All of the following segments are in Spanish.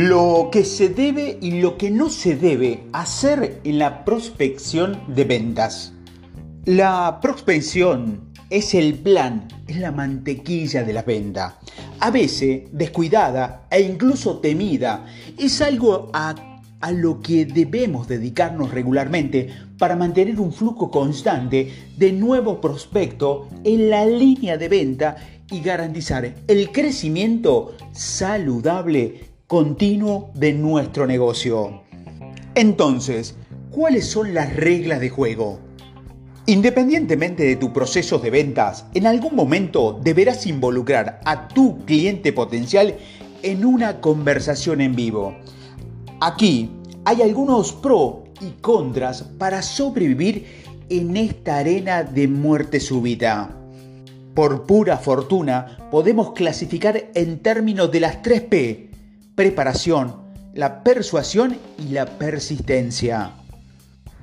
Lo que se debe y lo que no se debe hacer en la prospección de ventas. La prospección es el plan, es la mantequilla de la venta. A veces descuidada e incluso temida. Es algo a, lo que debemos dedicarnos regularmente para mantener un flujo constante de nuevos prospectos en la línea de venta y garantizar el crecimiento saludable continuo de nuestro negocio. Entonces, ¿cuáles son las reglas de juego? Independientemente de tus procesos de ventas, en algún momento deberás involucrar a tu cliente potencial en una conversación en vivo. Aquí hay algunos pros y contras para sobrevivir en esta arena de muerte súbita. Por pura fortuna, podemos clasificar en términos de las 3 P preparación, la persuasión y la persistencia.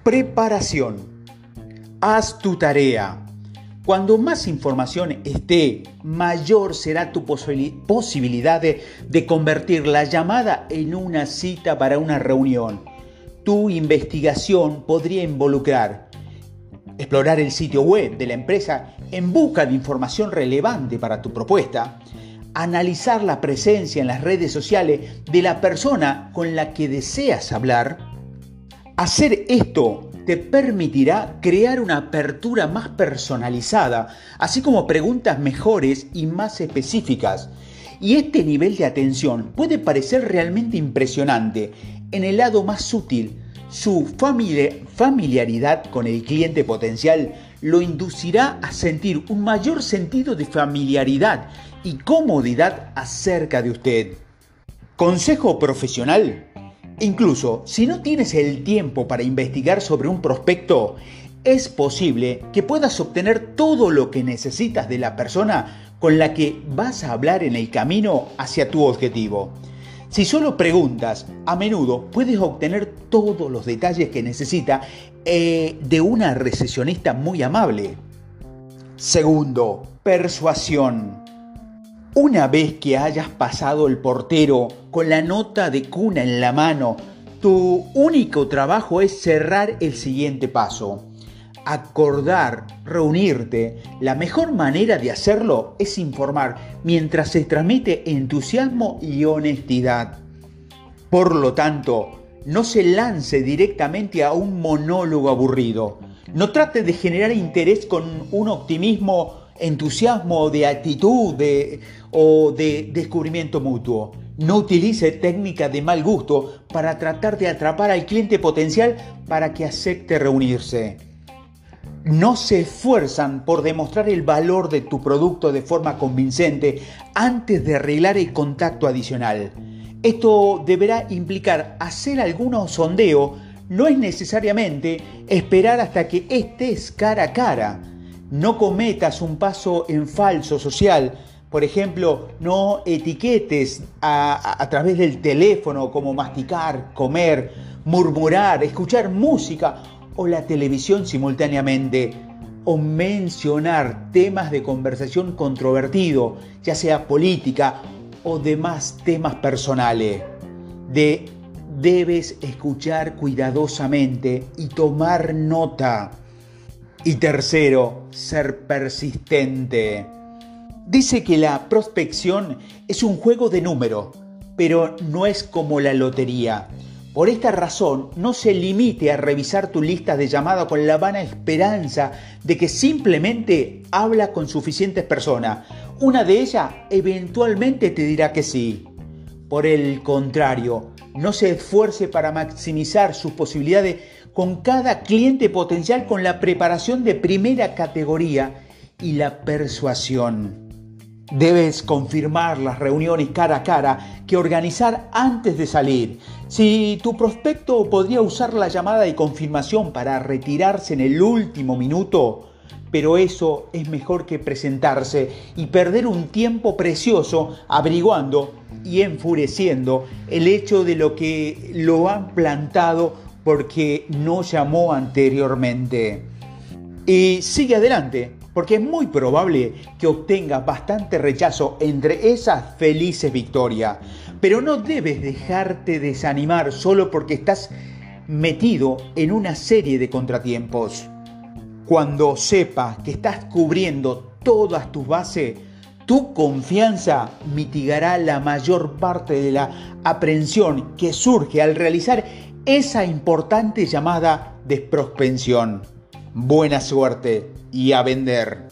Preparación. Haz tu tarea. Cuando más información esté, mayor será tu posibilidad de, de, convertir la llamada en una cita para una reunión. Tu investigación podría involucrar explorar el sitio web de la empresa en busca de información relevante para tu propuesta, analizar la presencia en las redes sociales de la persona con la que deseas hablar, hacer esto te permitirá crear una apertura más personalizada, así como preguntas mejores y más específicas. Y este nivel de atención puede parecer realmente impresionante en el lado más sutil. Su familiaridad con el cliente potencial lo inducirá a sentir un mayor sentido de familiaridad y comodidad acerca de usted. Consejo profesional. Incluso si no tienes el tiempo para investigar sobre un prospecto, es posible que puedas obtener todo lo que necesitas de la persona con la que vas a hablar en el camino hacia tu objetivo. Si solo preguntas, a menudo puedes obtener todos los detalles que necesita eh, de una recesionista muy amable. Segundo, persuasión. Una vez que hayas pasado el portero con la nota de cuna en la mano, tu único trabajo es cerrar el siguiente paso. Acordar, reunirte. La mejor manera de hacerlo es informar mientras se transmite entusiasmo y honestidad. Por lo tanto, no se lance directamente a un monólogo aburrido. No trate de generar interés con un optimismo entusiasmo, de actitud o de descubrimiento mutuo. No utilice técnicas de mal gusto para tratar de atrapar al cliente potencial para que acepte reunirse. No se esfuerzan por demostrar el valor de tu producto de forma convincente antes de arreglar el contacto adicional. Esto deberá implicar hacer algunos sondeos, no es necesariamente esperar hasta que estés cara a cara no cometas un paso en falso social. Por ejemplo, no etiquetes a, través del teléfono como masticar, comer, murmurar, escuchar música o la televisión simultáneamente o mencionar temas de conversación controvertido, ya sea política o demás temas personales. De, debes escuchar cuidadosamente y tomar nota. Y tercero, ser persistente. Dice que la prospección es un juego de número, pero no es como la lotería. Por esta razón, no se limite a revisar tu lista de llamadas con la vana esperanza de que simplemente habla con suficientes personas. Una de ellas eventualmente te dirá que sí. Por el contrario, no se esfuerce para maximizar sus posibilidades con cada cliente potencial con la preparación de primera categoría y la persuasión. Debes confirmar las reuniones cara a cara que organizar antes de salir. Si tu prospecto podría usar la llamada de confirmación para retirarse en el último minuto, pero eso es mejor que presentarse y perder un tiempo precioso averiguando y enfureciendo el hecho de lo que lo han plantado porque no llamó anteriormente. Y sigue adelante, porque es muy probable que obtengas bastante rechazo entre esas felices victorias. Pero no debes dejarte desanimar solo porque estás metido en una serie de contratiempos. Cuando sepas que estás cubriendo todas tus bases, tu confianza mitigará la mayor parte de la aprensión que surge al realizar esa importante llamada desprospensión. Buena suerte y a vender.